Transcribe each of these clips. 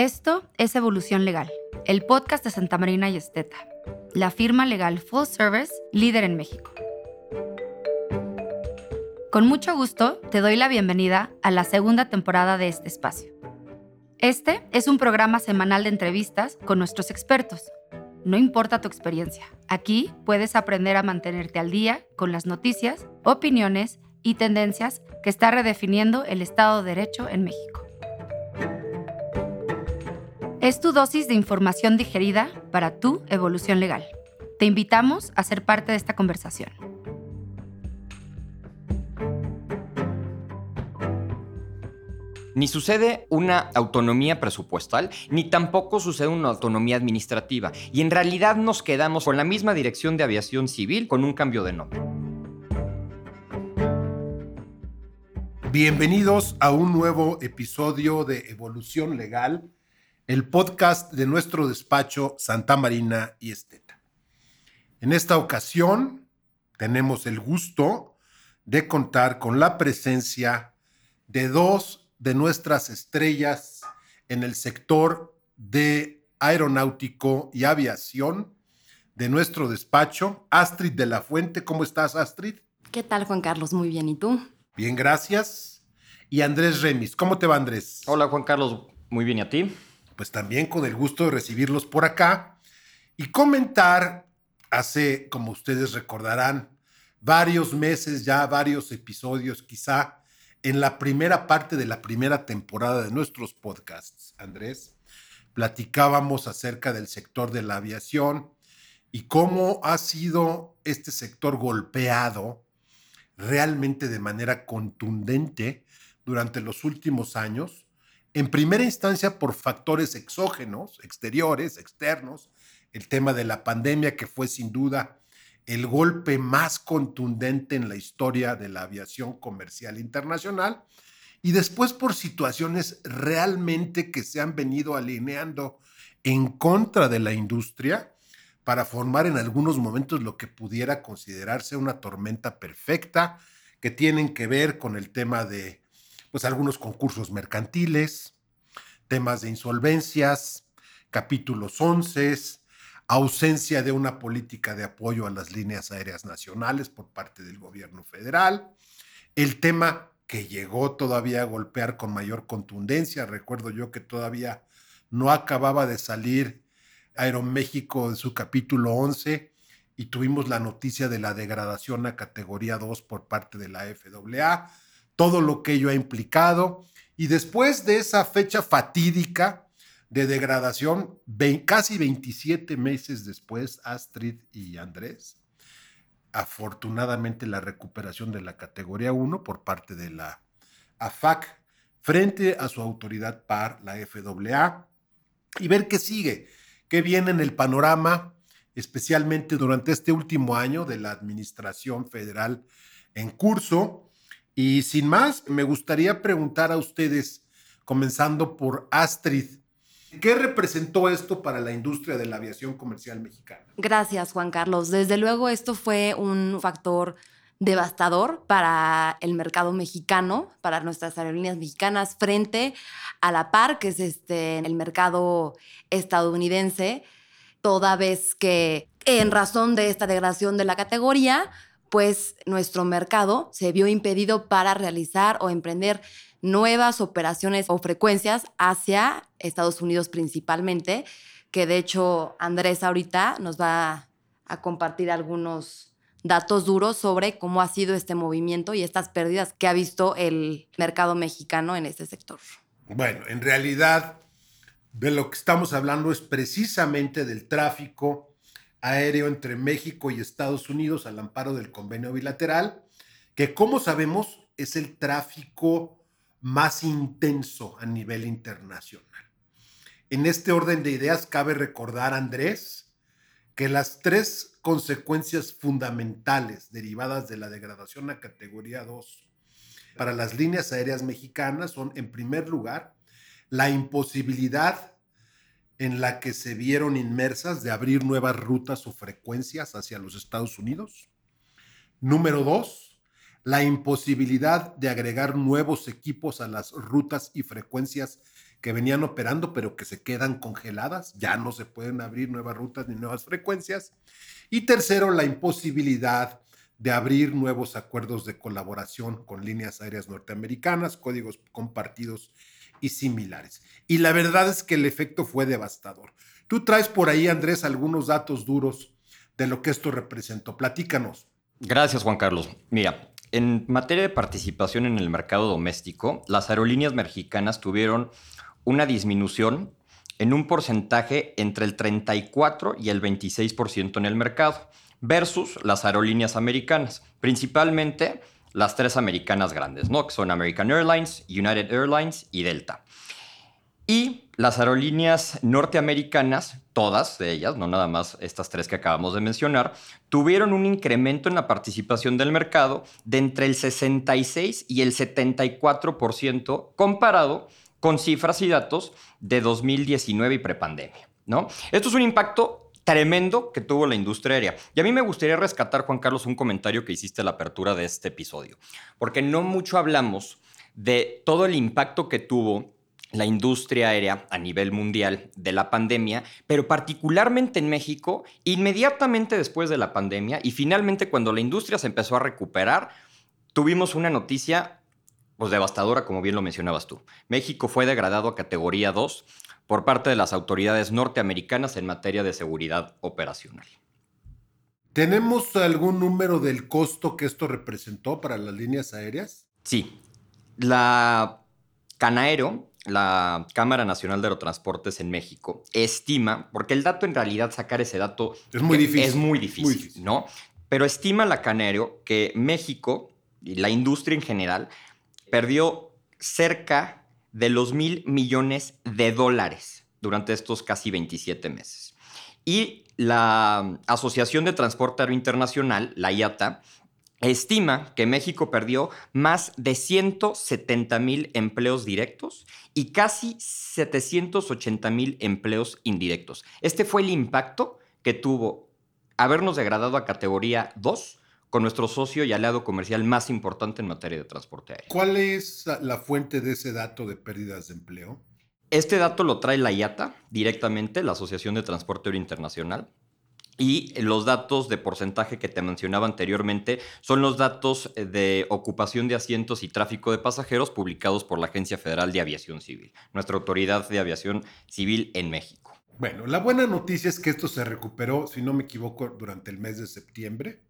Esto es Evolución Legal, el podcast de Santa Marina y Esteta, la firma legal full service líder en México. Con mucho gusto te doy la bienvenida a la segunda temporada de este espacio. Este es un programa semanal de entrevistas con nuestros expertos. No importa tu experiencia, aquí puedes aprender a mantenerte al día con las noticias, opiniones y tendencias que está redefiniendo el Estado de Derecho en México. Es tu dosis de información digerida para tu evolución legal. Te invitamos a ser parte de esta conversación. Ni sucede una autonomía presupuestal, ni tampoco sucede una autonomía administrativa. Y en realidad nos quedamos con la misma dirección de aviación civil con un cambio de nombre. Bienvenidos a un nuevo episodio de Evolución Legal el podcast de nuestro despacho Santa Marina y Esteta. En esta ocasión tenemos el gusto de contar con la presencia de dos de nuestras estrellas en el sector de aeronáutico y aviación de nuestro despacho, Astrid de la Fuente. ¿Cómo estás, Astrid? ¿Qué tal, Juan Carlos? Muy bien. ¿Y tú? Bien, gracias. Y Andrés Remis. ¿Cómo te va, Andrés? Hola, Juan Carlos. Muy bien. ¿Y a ti? Pues también con el gusto de recibirlos por acá y comentar, hace, como ustedes recordarán, varios meses ya, varios episodios quizá, en la primera parte de la primera temporada de nuestros podcasts, Andrés, platicábamos acerca del sector de la aviación y cómo ha sido este sector golpeado realmente de manera contundente durante los últimos años en primera instancia por factores exógenos, exteriores, externos, el tema de la pandemia que fue sin duda el golpe más contundente en la historia de la aviación comercial internacional, y después por situaciones realmente que se han venido alineando en contra de la industria para formar en algunos momentos lo que pudiera considerarse una tormenta perfecta, que tienen que ver con el tema de pues algunos concursos mercantiles, temas de insolvencias, capítulos 11, ausencia de una política de apoyo a las líneas aéreas nacionales por parte del gobierno federal, el tema que llegó todavía a golpear con mayor contundencia, recuerdo yo que todavía no acababa de salir Aeroméxico en su capítulo 11 y tuvimos la noticia de la degradación a categoría 2 por parte de la FAA, todo lo que ello ha implicado. Y después de esa fecha fatídica de degradación, casi 27 meses después, Astrid y Andrés, afortunadamente la recuperación de la categoría 1 por parte de la AFAC frente a su autoridad par, la FAA, y ver qué sigue, qué viene en el panorama, especialmente durante este último año de la administración federal en curso y sin más, me gustaría preguntar a ustedes, comenzando por Astrid, ¿qué representó esto para la industria de la aviación comercial mexicana? Gracias, Juan Carlos. Desde luego, esto fue un factor devastador para el mercado mexicano, para nuestras aerolíneas mexicanas, frente a la par, que es este, el mercado estadounidense, toda vez que en razón de esta degradación de la categoría, pues nuestro mercado se vio impedido para realizar o emprender nuevas operaciones o frecuencias hacia Estados Unidos principalmente, que de hecho Andrés ahorita nos va a compartir algunos datos duros sobre cómo ha sido este movimiento y estas pérdidas que ha visto el mercado mexicano en este sector. Bueno, en realidad de lo que estamos hablando es precisamente del tráfico aéreo entre México y Estados Unidos al amparo del convenio bilateral, que como sabemos es el tráfico más intenso a nivel internacional. En este orden de ideas cabe recordar, Andrés, que las tres consecuencias fundamentales derivadas de la degradación a categoría 2 para las líneas aéreas mexicanas son, en primer lugar, la imposibilidad en la que se vieron inmersas de abrir nuevas rutas o frecuencias hacia los Estados Unidos. Número dos, la imposibilidad de agregar nuevos equipos a las rutas y frecuencias que venían operando, pero que se quedan congeladas, ya no se pueden abrir nuevas rutas ni nuevas frecuencias. Y tercero, la imposibilidad de abrir nuevos acuerdos de colaboración con líneas aéreas norteamericanas, códigos compartidos y similares. Y la verdad es que el efecto fue devastador. Tú traes por ahí, Andrés, algunos datos duros de lo que esto representó. Platícanos. Gracias, Juan Carlos. Mira, en materia de participación en el mercado doméstico, las aerolíneas mexicanas tuvieron una disminución en un porcentaje entre el 34 y el 26% en el mercado versus las aerolíneas americanas, principalmente las tres americanas grandes, ¿no? que son American Airlines, United Airlines y Delta. Y las aerolíneas norteamericanas, todas de ellas, no nada más estas tres que acabamos de mencionar, tuvieron un incremento en la participación del mercado de entre el 66 y el 74% comparado con cifras y datos de 2019 y prepandemia. ¿no? Esto es un impacto tremendo que tuvo la industria aérea. Y a mí me gustaría rescatar, Juan Carlos, un comentario que hiciste a la apertura de este episodio, porque no mucho hablamos de todo el impacto que tuvo la industria aérea a nivel mundial de la pandemia, pero particularmente en México, inmediatamente después de la pandemia y finalmente cuando la industria se empezó a recuperar, tuvimos una noticia pues devastadora, como bien lo mencionabas tú. México fue degradado a categoría 2 por parte de las autoridades norteamericanas en materia de seguridad operacional. ¿Tenemos algún número del costo que esto representó para las líneas aéreas? Sí. La Canaero, la Cámara Nacional de Aerotransportes en México, estima, porque el dato en realidad, sacar ese dato es muy difícil. Es muy difícil, ¿no? Pero estima la Canaero que México y la industria en general perdió cerca de los mil millones de dólares durante estos casi 27 meses. Y la Asociación de Transporte Aéreo Internacional, la IATA, estima que México perdió más de 170 mil empleos directos y casi 780 mil empleos indirectos. Este fue el impacto que tuvo habernos degradado a categoría 2 con nuestro socio y aliado comercial más importante en materia de transporte aéreo. ¿Cuál es la fuente de ese dato de pérdidas de empleo? Este dato lo trae la IATA directamente, la Asociación de Transporte Aéreo Internacional. Y los datos de porcentaje que te mencionaba anteriormente son los datos de ocupación de asientos y tráfico de pasajeros publicados por la Agencia Federal de Aviación Civil, nuestra autoridad de aviación civil en México. Bueno, la buena noticia es que esto se recuperó, si no me equivoco, durante el mes de septiembre.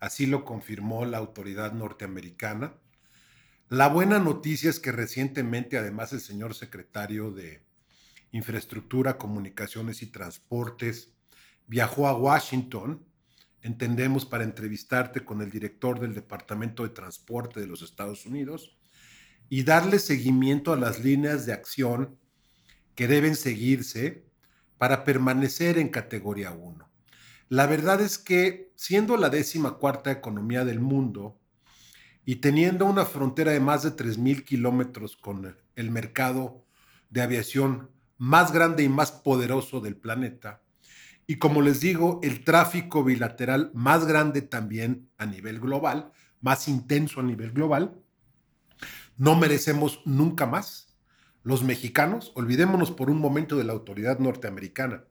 Así lo confirmó la autoridad norteamericana. La buena noticia es que recientemente, además, el señor secretario de Infraestructura, Comunicaciones y Transportes viajó a Washington, entendemos, para entrevistarte con el director del Departamento de Transporte de los Estados Unidos y darle seguimiento a las líneas de acción que deben seguirse para permanecer en categoría 1. La verdad es que siendo la décima cuarta economía del mundo y teniendo una frontera de más de 3.000 kilómetros con el mercado de aviación más grande y más poderoso del planeta, y como les digo, el tráfico bilateral más grande también a nivel global, más intenso a nivel global, no merecemos nunca más. Los mexicanos, olvidémonos por un momento de la autoridad norteamericana,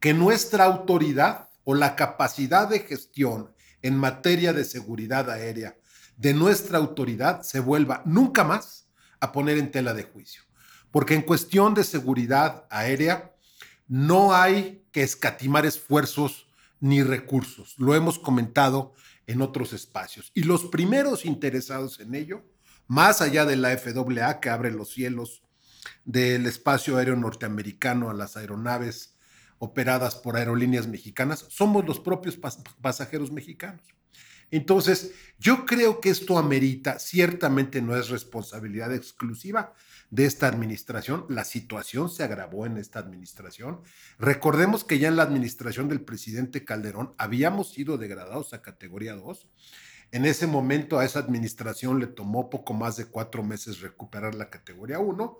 que nuestra autoridad o la capacidad de gestión en materia de seguridad aérea de nuestra autoridad se vuelva nunca más a poner en tela de juicio. Porque en cuestión de seguridad aérea no hay que escatimar esfuerzos ni recursos. Lo hemos comentado en otros espacios. Y los primeros interesados en ello, más allá de la FAA que abre los cielos del espacio aéreo norteamericano a las aeronaves operadas por aerolíneas mexicanas, somos los propios pasajeros mexicanos. Entonces, yo creo que esto amerita, ciertamente no es responsabilidad exclusiva de esta administración, la situación se agravó en esta administración. Recordemos que ya en la administración del presidente Calderón habíamos sido degradados a categoría 2. En ese momento a esa administración le tomó poco más de cuatro meses recuperar la categoría 1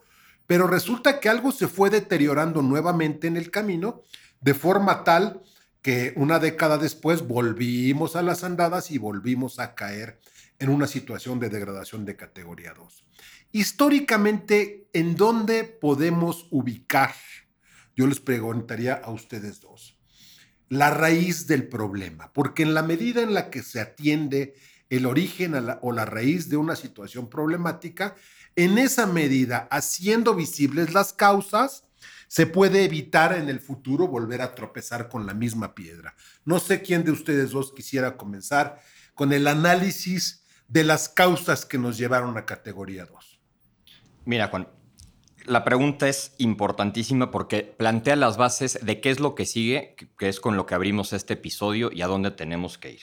pero resulta que algo se fue deteriorando nuevamente en el camino, de forma tal que una década después volvimos a las andadas y volvimos a caer en una situación de degradación de categoría 2. Históricamente, ¿en dónde podemos ubicar? Yo les preguntaría a ustedes dos. La raíz del problema, porque en la medida en la que se atiende el origen o la raíz de una situación problemática, en esa medida, haciendo visibles las causas, se puede evitar en el futuro volver a tropezar con la misma piedra. No sé quién de ustedes dos quisiera comenzar con el análisis de las causas que nos llevaron a categoría 2. Mira, Juan, la pregunta es importantísima porque plantea las bases de qué es lo que sigue, que es con lo que abrimos este episodio y a dónde tenemos que ir.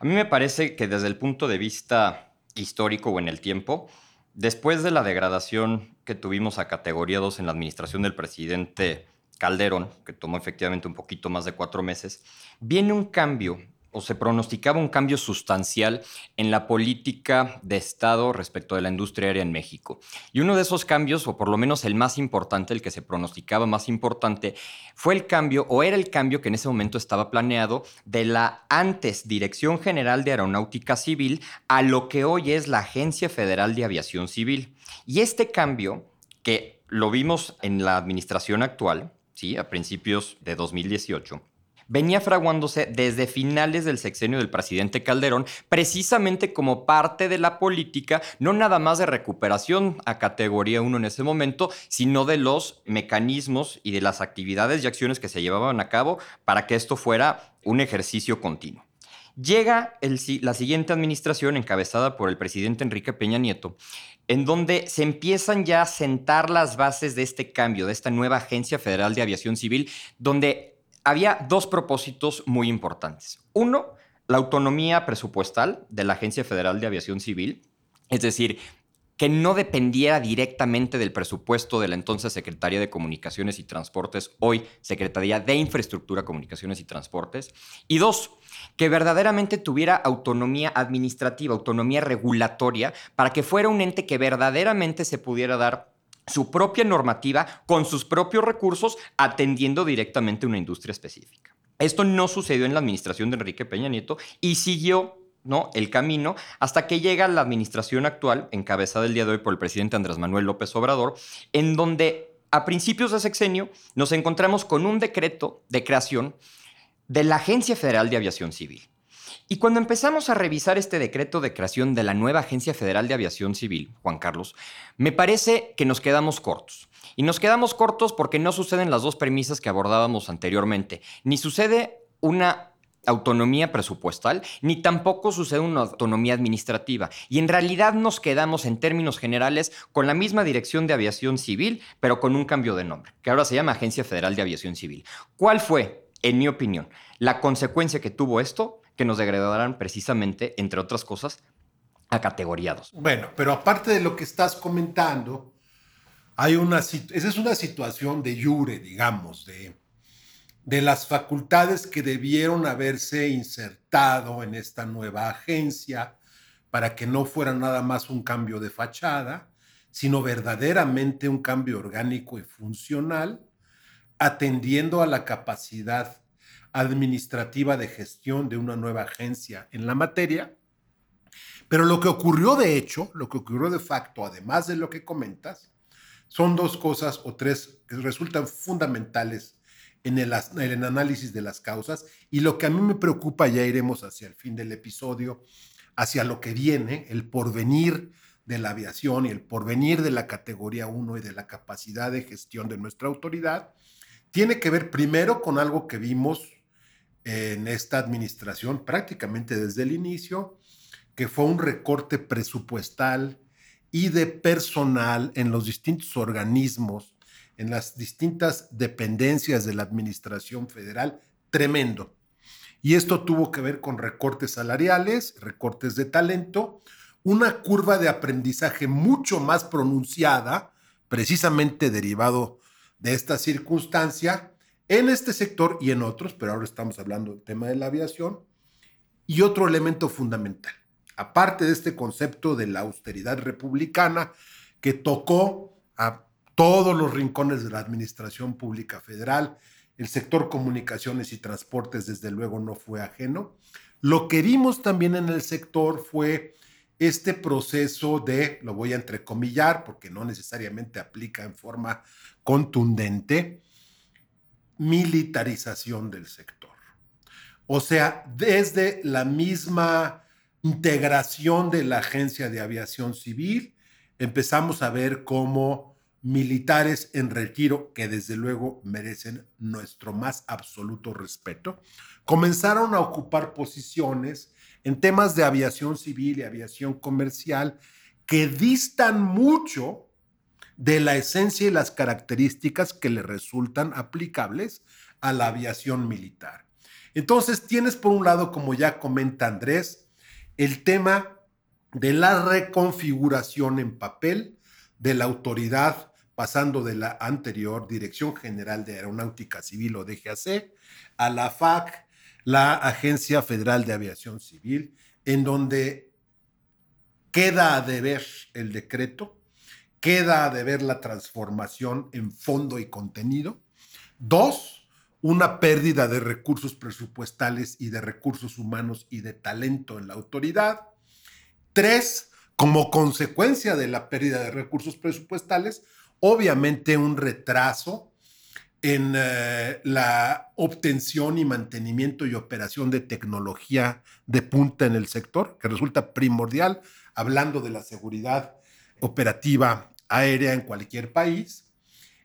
A mí me parece que desde el punto de vista histórico o en el tiempo, después de la degradación que tuvimos a categoría 2 en la administración del presidente Calderón, que tomó efectivamente un poquito más de cuatro meses, viene un cambio o se pronosticaba un cambio sustancial en la política de Estado respecto de la industria aérea en México. Y uno de esos cambios, o por lo menos el más importante, el que se pronosticaba más importante, fue el cambio, o era el cambio que en ese momento estaba planeado, de la antes Dirección General de Aeronáutica Civil a lo que hoy es la Agencia Federal de Aviación Civil. Y este cambio, que lo vimos en la administración actual, ¿sí? a principios de 2018, venía fraguándose desde finales del sexenio del presidente Calderón, precisamente como parte de la política, no nada más de recuperación a categoría 1 en ese momento, sino de los mecanismos y de las actividades y acciones que se llevaban a cabo para que esto fuera un ejercicio continuo. Llega la siguiente administración encabezada por el presidente Enrique Peña Nieto, en donde se empiezan ya a sentar las bases de este cambio, de esta nueva Agencia Federal de Aviación Civil, donde había dos propósitos muy importantes. Uno, la autonomía presupuestal de la Agencia Federal de Aviación Civil, es decir, que no dependiera directamente del presupuesto de la entonces Secretaría de Comunicaciones y Transportes, hoy Secretaría de Infraestructura, Comunicaciones y Transportes. Y dos, que verdaderamente tuviera autonomía administrativa, autonomía regulatoria, para que fuera un ente que verdaderamente se pudiera dar su propia normativa con sus propios recursos atendiendo directamente una industria específica. Esto no sucedió en la administración de Enrique Peña Nieto y siguió ¿no? el camino hasta que llega la administración actual, encabezada el día de hoy por el presidente Andrés Manuel López Obrador, en donde a principios de sexenio nos encontramos con un decreto de creación de la Agencia Federal de Aviación Civil. Y cuando empezamos a revisar este decreto de creación de la nueva Agencia Federal de Aviación Civil, Juan Carlos, me parece que nos quedamos cortos. Y nos quedamos cortos porque no suceden las dos premisas que abordábamos anteriormente. Ni sucede una autonomía presupuestal, ni tampoco sucede una autonomía administrativa. Y en realidad nos quedamos en términos generales con la misma dirección de aviación civil, pero con un cambio de nombre, que ahora se llama Agencia Federal de Aviación Civil. ¿Cuál fue, en mi opinión, la consecuencia que tuvo esto? Que nos degradarán precisamente, entre otras cosas, a categoriados. Bueno, pero aparte de lo que estás comentando, hay una, esa es una situación de jure, digamos, de, de las facultades que debieron haberse insertado en esta nueva agencia para que no fuera nada más un cambio de fachada, sino verdaderamente un cambio orgánico y funcional, atendiendo a la capacidad administrativa de gestión de una nueva agencia en la materia. Pero lo que ocurrió de hecho, lo que ocurrió de facto, además de lo que comentas, son dos cosas o tres que resultan fundamentales en el, análisis de las causas y lo que a mí me preocupa, ya iremos hacia el fin del episodio, hacia lo que viene, el porvenir de la aviación y el porvenir de la categoría 1 y de la capacidad de gestión de nuestra autoridad, tiene que ver primero con algo que vimos en esta administración prácticamente desde el inicio, que fue un recorte presupuestal y de personal en los distintos organismos, en las distintas dependencias de la administración federal, tremendo. Y esto tuvo que ver con recortes salariales, recortes de talento, una curva de aprendizaje mucho más pronunciada, precisamente derivado de esta circunstancia, en este sector y en otros, pero ahora estamos hablando del tema de la aviación. Y otro elemento fundamental, aparte de este concepto de la austeridad republicana que tocó a todos los rincones de la administración pública federal, el sector comunicaciones y transportes desde luego no fue ajeno. Lo que vimos también en el sector fue este proceso de, lo voy a entrecomillar porque no necesariamente aplica en forma contundente, militarización del sector. O sea, desde la misma integración de la Agencia de Aviación Civil, empezamos a ver cómo militares en retiro, que desde luego merecen nuestro más absoluto respeto, comenzaron a ocupar posiciones en temas de aviación civil y aviación comercial que distan mucho de la esencia y las características que le resultan aplicables a la aviación militar. Entonces tienes por un lado, como ya comenta Andrés, el tema de la reconfiguración en papel de la autoridad pasando de la anterior Dirección General de Aeronáutica Civil o DGAC a la FAC, la Agencia Federal de Aviación Civil, en donde queda a deber el decreto, queda a deber la transformación en fondo y contenido. Dos, una pérdida de recursos presupuestales y de recursos humanos y de talento en la autoridad. Tres, como consecuencia de la pérdida de recursos presupuestales, obviamente un retraso en eh, la obtención y mantenimiento y operación de tecnología de punta en el sector, que resulta primordial, hablando de la seguridad operativa aérea en cualquier país.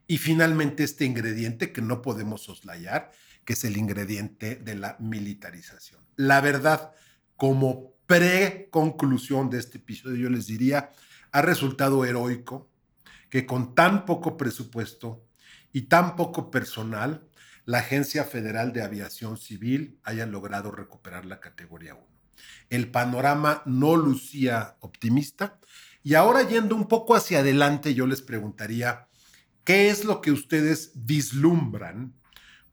Y finalmente este ingrediente que no podemos soslayar, que es el ingrediente de la militarización. La verdad, como pre-conclusión de este episodio, yo les diría, ha resultado heroico que con tan poco presupuesto y tan poco personal, la Agencia Federal de Aviación Civil haya logrado recuperar la categoría 1. El panorama no lucía optimista y ahora yendo un poco hacia adelante, yo les preguntaría, ¿qué es lo que ustedes vislumbran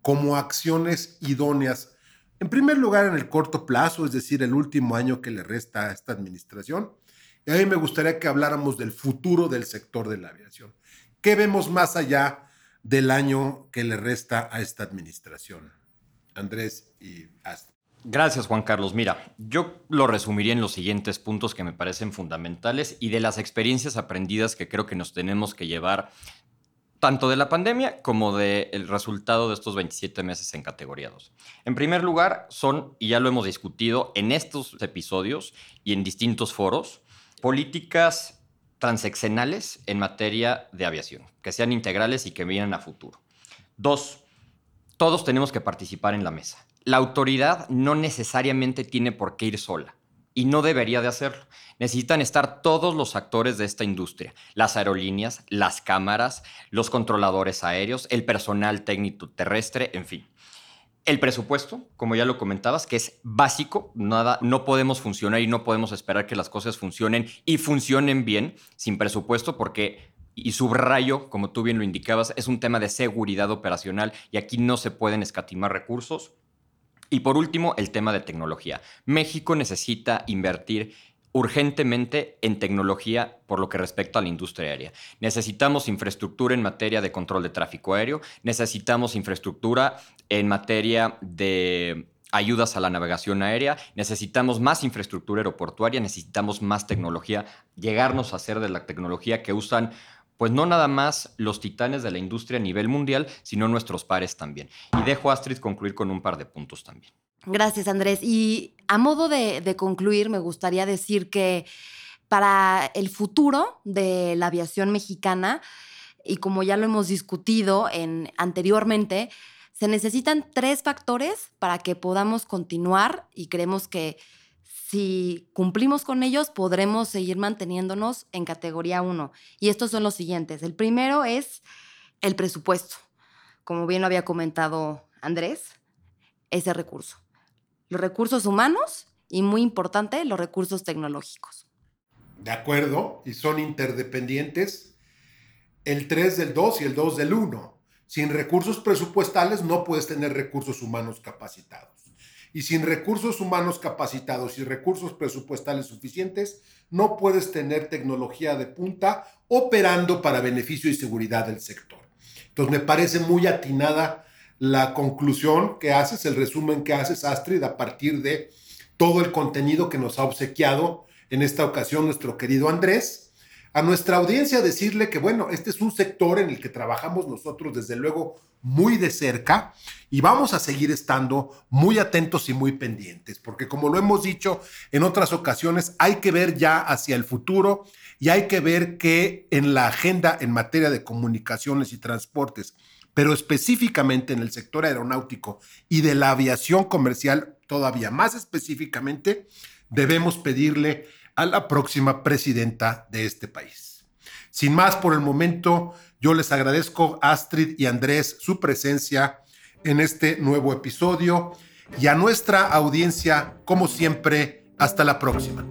como acciones idóneas? En primer lugar, en el corto plazo, es decir, el último año que le resta a esta administración. Y a mí me gustaría que habláramos del futuro del sector de la aviación. ¿Qué vemos más allá del año que le resta a esta administración. Andrés y Astrid. Gracias, Juan Carlos. Mira, yo lo resumiría en los siguientes puntos que me parecen fundamentales y de las experiencias aprendidas que creo que nos tenemos que llevar tanto de la pandemia como del resultado de estos 27 meses en categoría 2. En primer lugar, son, y ya lo hemos discutido en estos episodios y en distintos foros, políticas transeccionales en materia de aviación, que sean integrales y que vienen a futuro. Dos, todos tenemos que participar en la mesa. La autoridad no necesariamente tiene por qué ir sola y no debería de hacerlo. Necesitan estar todos los actores de esta industria, las aerolíneas, las cámaras, los controladores aéreos, el personal técnico terrestre, en fin. El presupuesto, como ya lo comentabas, que es básico, nada, no podemos funcionar y no podemos esperar que las cosas funcionen y funcionen bien sin presupuesto porque, y subrayo, como tú bien lo indicabas, es un tema de seguridad operacional y aquí no se pueden escatimar recursos. Y por último, el tema de tecnología. México necesita invertir urgentemente en tecnología por lo que respecta a la industria aérea. Necesitamos infraestructura en materia de control de tráfico aéreo, necesitamos infraestructura en materia de ayudas a la navegación aérea, necesitamos más infraestructura aeroportuaria, necesitamos más tecnología, llegarnos a ser de la tecnología que usan pues no nada más los titanes de la industria a nivel mundial, sino nuestros pares también. Y dejo a Astrid concluir con un par de puntos también. Gracias, Andrés. Y a modo de, concluir, me gustaría decir que para el futuro de la aviación mexicana, y como ya lo hemos discutido en, anteriormente, se necesitan tres factores para que podamos continuar y creemos que si cumplimos con ellos podremos seguir manteniéndonos en categoría 1. Y estos son los siguientes. El primero es el presupuesto. Como bien lo había comentado Andrés, ese recurso los recursos humanos y, muy importante, los recursos tecnológicos. De acuerdo, y son interdependientes el 3 del 2 y el 2 del 1. Sin recursos presupuestales no puedes tener recursos humanos capacitados. Y sin recursos humanos capacitados y recursos presupuestales suficientes, no puedes tener tecnología de punta operando para beneficio y seguridad del sector. Entonces me parece muy atinada la conclusión que haces, el resumen que haces, Astrid, a partir de todo el contenido que nos ha obsequiado en esta ocasión nuestro querido Andrés. A nuestra audiencia decirle que, bueno, este es un sector en el que trabajamos nosotros desde luego muy de cerca y vamos a seguir estando muy atentos y muy pendientes, porque como lo hemos dicho en otras ocasiones, hay que ver ya hacia el futuro y hay que ver que en la agenda en materia de comunicaciones y transportes, pero específicamente en el sector aeronáutico y de la aviación comercial, todavía más específicamente, debemos pedirle a la próxima presidenta de este país. Sin más por el momento, yo les agradezco Astrid y Andrés su presencia en este nuevo episodio y a nuestra audiencia, como siempre, hasta la próxima.